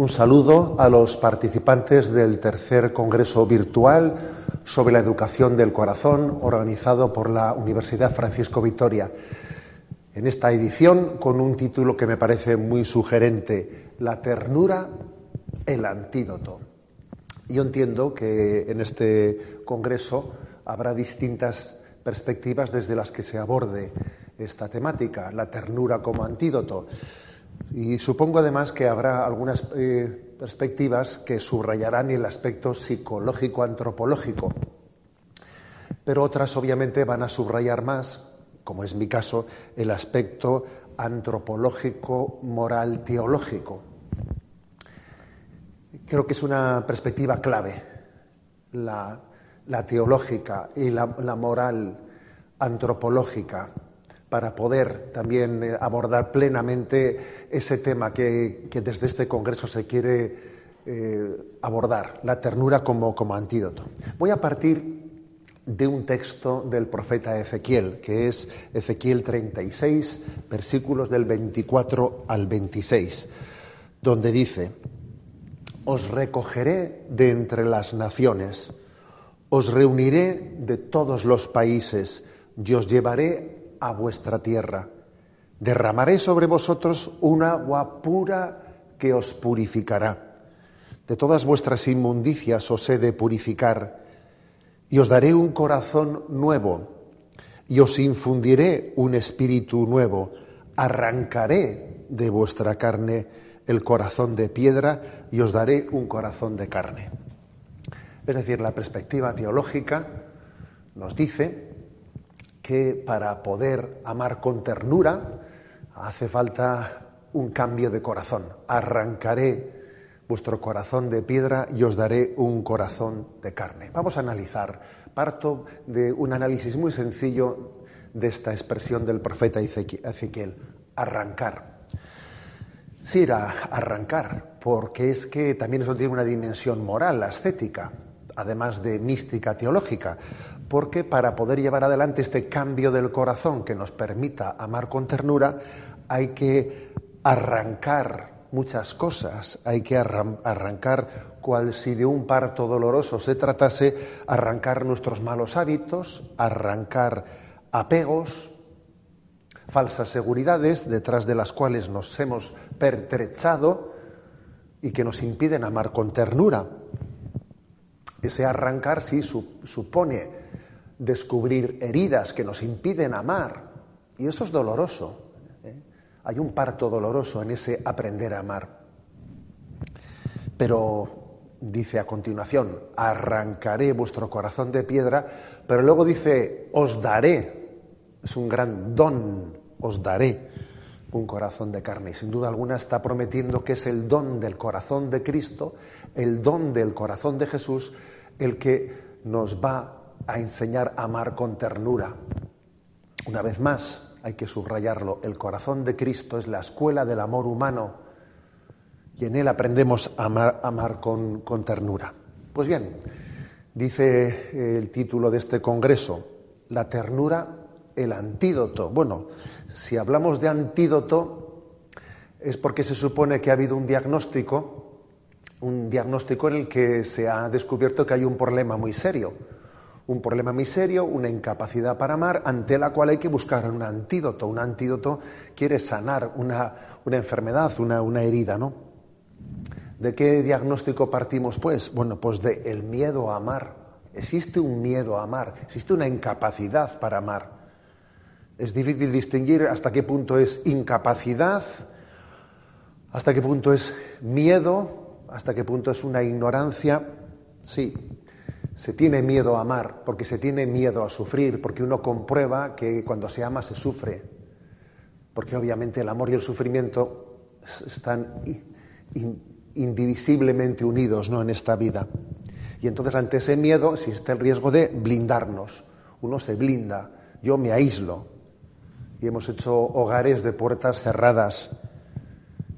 Un saludo a los participantes del tercer Congreso Virtual sobre la Educación del Corazón, organizado por la Universidad Francisco Vitoria. En esta edición, con un título que me parece muy sugerente, La ternura, el antídoto. Yo entiendo que en este Congreso habrá distintas perspectivas desde las que se aborde esta temática, la ternura como antídoto. Y supongo además que habrá algunas eh, perspectivas que subrayarán el aspecto psicológico-antropológico, pero otras obviamente van a subrayar más, como es mi caso, el aspecto antropológico-moral-teológico. Creo que es una perspectiva clave, la, teológica y la moral antropológica para poder también eh, abordar plenamente ese tema que, desde este Congreso se quiere eh, abordar, la ternura como, como antídoto. Voy a partir de un texto del profeta Ezequiel, que es Ezequiel 36, versículos del 24 al 26, donde dice, os recogeré de entre las naciones, os reuniré de todos los países, y os llevaré a vuestra tierra. Derramaré sobre vosotros un agua pura que os purificará. De todas vuestras inmundicias os he de purificar, y os daré un corazón nuevo, y os infundiré un espíritu nuevo. Arrancaré de vuestra carne el corazón de piedra y os daré un corazón de carne. Es decir, la perspectiva teológica nos dice que para poder amar con ternura hace falta un cambio de corazón. Arrancaré vuestro corazón de piedra y os daré un corazón de carne. Vamos a analizar. Parto de un análisis muy sencillo de esta expresión del profeta Ezequiel. Arrancar. Sí, era arrancar, porque es que también eso tiene una dimensión moral, ascética, además de mística teológica, porque para poder llevar adelante este cambio del corazón que nos permita amar con ternura, hay que arrancar muchas cosas, hay que arrancar cual si de un parto doloroso se tratase, arrancar nuestros malos hábitos, arrancar apegos, falsas seguridades detrás de las cuales nos hemos pertrechado y que nos impiden amar con ternura. Ese arrancar sí supone descubrir heridas que nos impiden amar. Y eso es doloroso. ¿eh? Hay un parto doloroso en ese aprender a amar. Pero dice a continuación, arrancaré vuestro corazón de piedra, pero luego dice, os daré, es un gran don, os daré un corazón de carne. Y sin duda alguna está prometiendo que es el don del corazón de Cristo, el don del corazón de Jesús, el que nos va a enseñar a amar con ternura. Una vez más, hay que subrayarlo, el corazón de Cristo es la escuela del amor humano y en él aprendemos a amar, con, con ternura. Pues bien, dice el título de este congreso, la ternura, el antídoto. Bueno, si hablamos de antídoto es porque se supone que ha habido un diagnóstico, un diagnóstico en el que se ha descubierto que hay un problema muy serio un problema muy serio, una incapacidad para amar, ante la cual hay que buscar un antídoto. Un antídoto quiere sanar una, enfermedad, una, una, herida, ¿no? ¿De qué diagnóstico partimos, pues? Bueno, pues de el miedo a amar. Existe un miedo a amar, existe una incapacidad para amar. Es difícil distinguir hasta qué punto es incapacidad, hasta qué punto es miedo, hasta qué punto es una ignorancia. Sí, se tiene miedo a amar, porque se tiene miedo a sufrir, porque uno comprueba que cuando se ama se sufre, porque obviamente el amor y el sufrimiento están indivisiblemente unidos ¿no? en esta vida. Y entonces ante ese miedo existe el riesgo de blindarnos. Uno se blinda, yo me aíslo. Y hemos hecho hogares de puertas cerradas,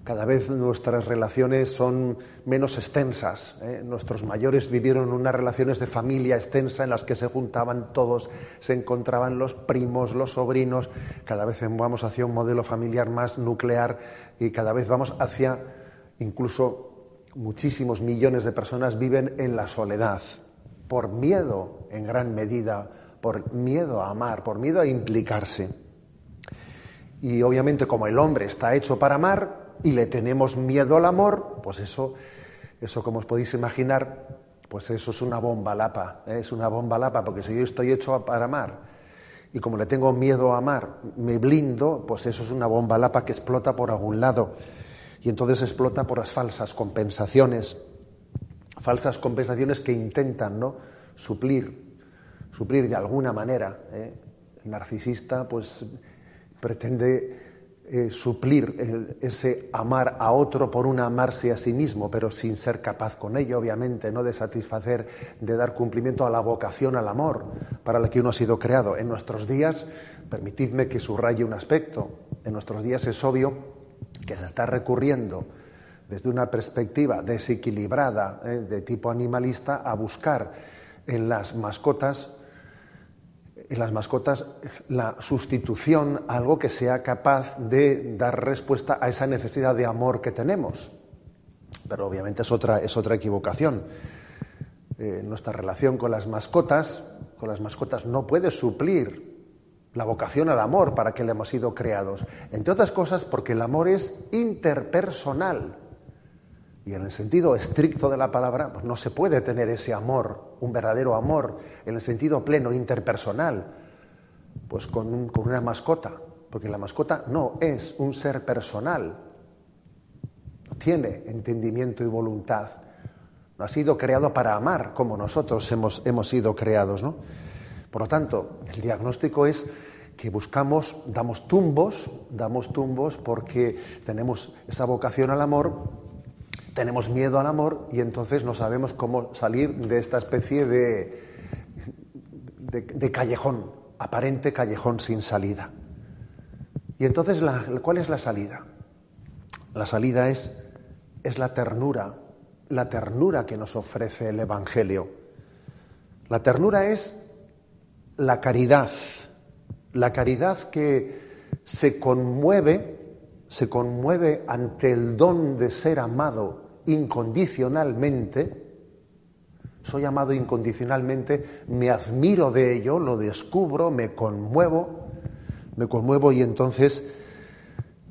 cada vez nuestras relaciones son menos extensas. ¿eh? Nuestros mayores vivieron unas relaciones de familia extensa en las que se juntaban todos, se encontraban los primos, los sobrinos. Cada vez vamos hacia un modelo familiar más nuclear y cada vez vamos hacia incluso muchísimos millones de personas viven en la soledad, por miedo en gran medida, por miedo a amar, por miedo a implicarse. Y obviamente como el hombre está hecho para amar y le tenemos miedo al amor, pues eso, eso como os podéis imaginar, pues eso es una bomba lapa, ¿eh? es una bomba lapa, porque si yo estoy hecho para amar y como le tengo miedo a amar, me blindo, pues eso es una bomba lapa que explota por algún lado y entonces explota por las falsas compensaciones, falsas compensaciones que intentan ¿no? suplir, suplir de alguna manera. ¿eh? El narcisista pues pretende eh, suplir ese amar a otro por un amarse a sí mismo, pero sin ser capaz con ello, obviamente, no de satisfacer, de dar cumplimiento a la vocación al amor para la que uno ha sido creado. En nuestros días, permitidme que subraye un aspecto, en nuestros días es obvio que se está recurriendo desde una perspectiva desequilibrada eh, de tipo animalista a buscar en las mascotas en las mascotas la sustitución algo que sea capaz de dar respuesta a esa necesidad de amor que tenemos. Pero obviamente es otra, es otra equivocación. Eh, nuestra relación con las mascotas, con las mascotas no puede suplir la vocación al amor para que le hemos sido creados. Entre otras cosas porque el amor es interpersonal. Y en el sentido estricto de la palabra, pues no se puede tener ese amor, un verdadero amor, en el sentido pleno, interpersonal, pues con, con una mascota. Porque la mascota no es un ser personal, no tiene entendimiento y voluntad. No ha sido creado para amar como nosotros hemos, hemos sido creados, ¿no? Por lo tanto, el diagnóstico es que buscamos, damos tumbos, damos tumbos porque tenemos esa vocación al amor, tenemos miedo al amor y entonces no sabemos cómo salir de esta especie de, de, callejón, aparente callejón sin salida. Y entonces, ¿cuál es la salida? La salida es, es la ternura, la ternura que nos ofrece el Evangelio. La ternura es la caridad, la caridad que se conmueve, se conmueve ante el don de ser amado incondicionalmente, soy amado incondicionalmente, me admiro de ello, lo descubro, me conmuevo, me conmuevo y entonces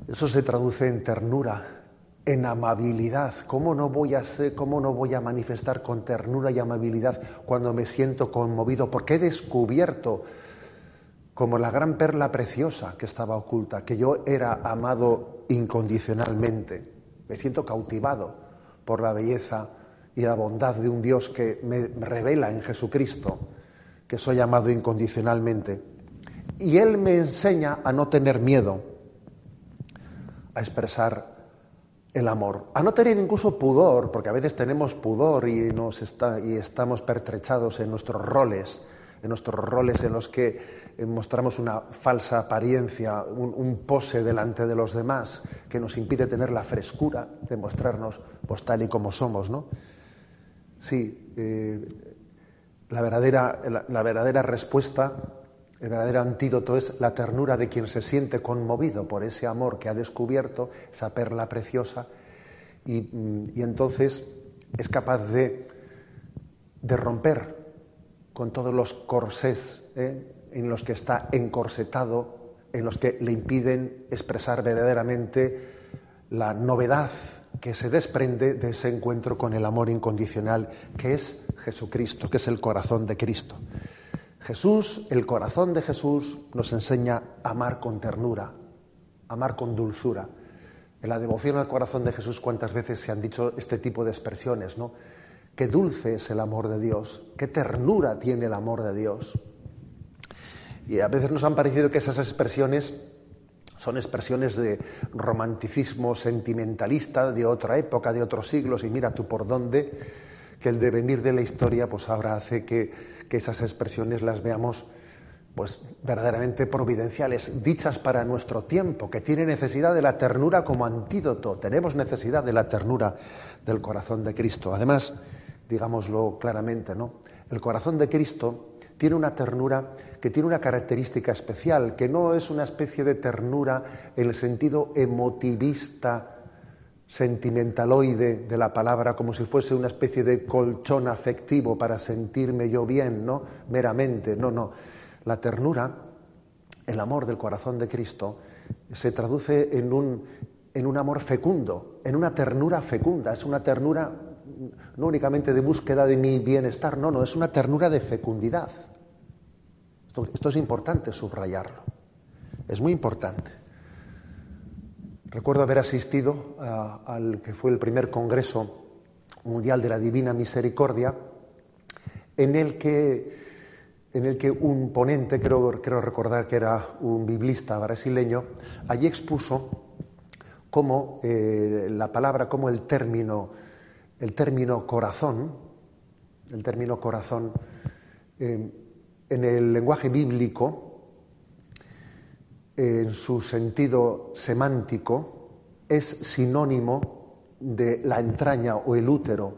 eso se traduce en ternura, en amabilidad. ¿Cómo no voy a ser, cómo no voy a manifestar con ternura y amabilidad cuando me siento conmovido? Porque he descubierto como la gran perla preciosa que estaba oculta, que yo era amado incondicionalmente. Me siento cautivado por la belleza y la bondad de un Dios que me revela en Jesucristo que soy amado incondicionalmente. Y Él me enseña a no tener miedo, a expresar el amor, a no tener incluso pudor, porque a veces tenemos pudor y, nos está, y estamos pertrechados en nuestros roles, en nuestros roles en los que mostramos una falsa apariencia, un, pose delante de los demás que nos impide tener la frescura de mostrarnos pues, tal y como somos, ¿no? Sí, eh, la, verdadera, la verdadera respuesta el verdadero antídoto es la ternura de quien se siente conmovido por ese amor que ha descubierto, esa perla preciosa, y, mm, entonces es capaz de, de, romper con todos los corsés ¿eh? en los que está encorsetado, en los que le impiden expresar verdaderamente la novedad que se desprende de ese encuentro con el amor incondicional que es Jesucristo, que es el corazón de Cristo. Jesús, el corazón de Jesús, nos enseña a amar con ternura, amar con dulzura. En la devoción al corazón de Jesús, cuántas veces se han dicho este tipo de expresiones, ¿no? Qué dulce es el amor de Dios, qué ternura tiene el amor de Dios. Y a veces nos han parecido que esas expresiones son expresiones de romanticismo sentimentalista de otra época, de otros siglos, y mira tú por dónde, que el devenir de la historia pues ahora hace que que esas expresiones las veamos pues verdaderamente providenciales, dichas para nuestro tiempo, que tiene necesidad de la ternura como antídoto. Tenemos necesidad de la ternura del corazón de Cristo. Además, digámoslo claramente, ¿no? El corazón de Cristo tiene una ternura que tiene una característica especial, que no es una especie de ternura en el sentido emotivista, sentimentaloide de la palabra, como si fuese una especie de colchón afectivo para sentirme yo bien, ¿no? Meramente, no, no. La ternura, el amor del corazón de Cristo, se traduce en un, en un amor fecundo, en una ternura fecunda. Es una ternura no únicamente de búsqueda de mi bienestar, no, no, es una ternura de fecundidad. Esto, es importante subrayarlo. Es muy importante. Recuerdo haber asistido al que fue el primer Congreso Mundial de la Divina Misericordia, en el que, en el que un ponente, creo, recordar que era un biblista brasileño, allí expuso cómo eh, la palabra, cómo el término, el término corazón, el término corazón, eh, en el lenguaje bíblico, en su sentido semántico, es sinónimo de la entraña o el útero.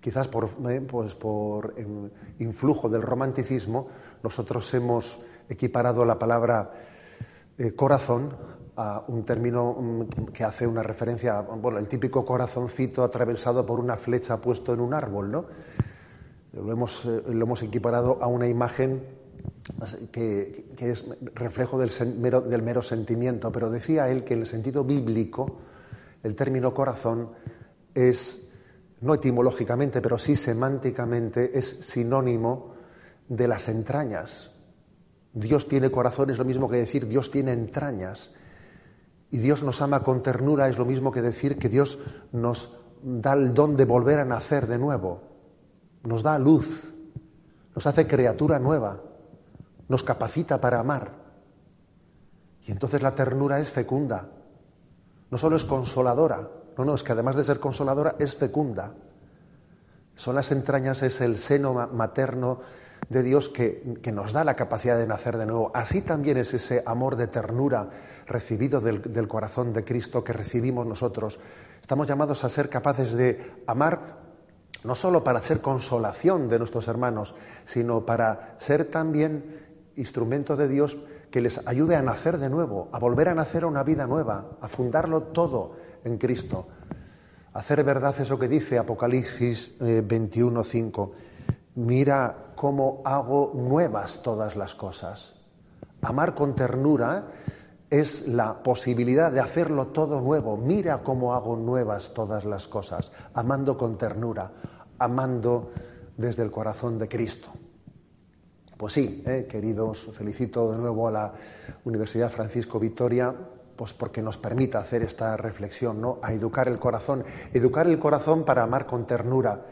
Quizás por, eh, pues por em, influjo del romanticismo, nosotros hemos equiparado la palabra eh, corazón a un término mm, que hace una referencia, bueno, el típico corazoncito atravesado por una flecha puesto en un árbol, ¿no? Lo hemos, eh, lo hemos equiparado a una imagen que, es reflejo del mero, del mero sentimiento, pero decía él que en el sentido bíblico el término corazón es, no etimológicamente, pero sí semánticamente, es sinónimo de las entrañas. Dios tiene corazón es lo mismo que decir Dios tiene entrañas. Y Dios nos ama con ternura es lo mismo que decir que Dios nos da el don de volver a nacer de nuevo nos da luz, nos hace criatura nueva, nos capacita para amar. Y entonces la ternura es fecunda. No solo es consoladora, no, no, es que además de ser consoladora es fecunda. Son las entrañas, es el seno materno de Dios que, nos da la capacidad de nacer de nuevo. Así también es ese amor de ternura recibido del corazón de Cristo que recibimos nosotros. Estamos llamados a ser capaces de amar no solo para ser consolación de nuestros hermanos, sino para ser también instrumento de Dios que les ayude a nacer de nuevo, a volver a nacer a una vida nueva, a fundarlo todo en Cristo. Hacer verdad eso que dice Apocalipsis 21:5. Mira cómo hago nuevas todas las cosas. Amar con ternura es la posibilidad de hacerlo todo nuevo. Mira cómo hago nuevas todas las cosas, amando con ternura, amando desde el corazón de Cristo. Pues sí, eh, queridos, felicito de nuevo a la Universidad Francisco Vitoria, pues porque nos permita hacer esta reflexión, ¿no? A educar el corazón, educar el corazón para amar con ternura,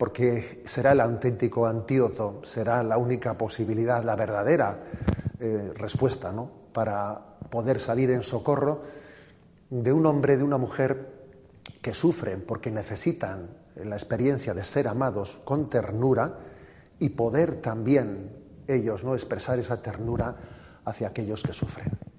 porque será el auténtico antídoto, será la única posibilidad, la verdadera eh, respuesta, ¿no? Para poder salir en socorro de un hombre, de una mujer que sufren porque necesitan la experiencia de ser amados con ternura y poder también ellos no expresar esa ternura hacia aquellos que sufren.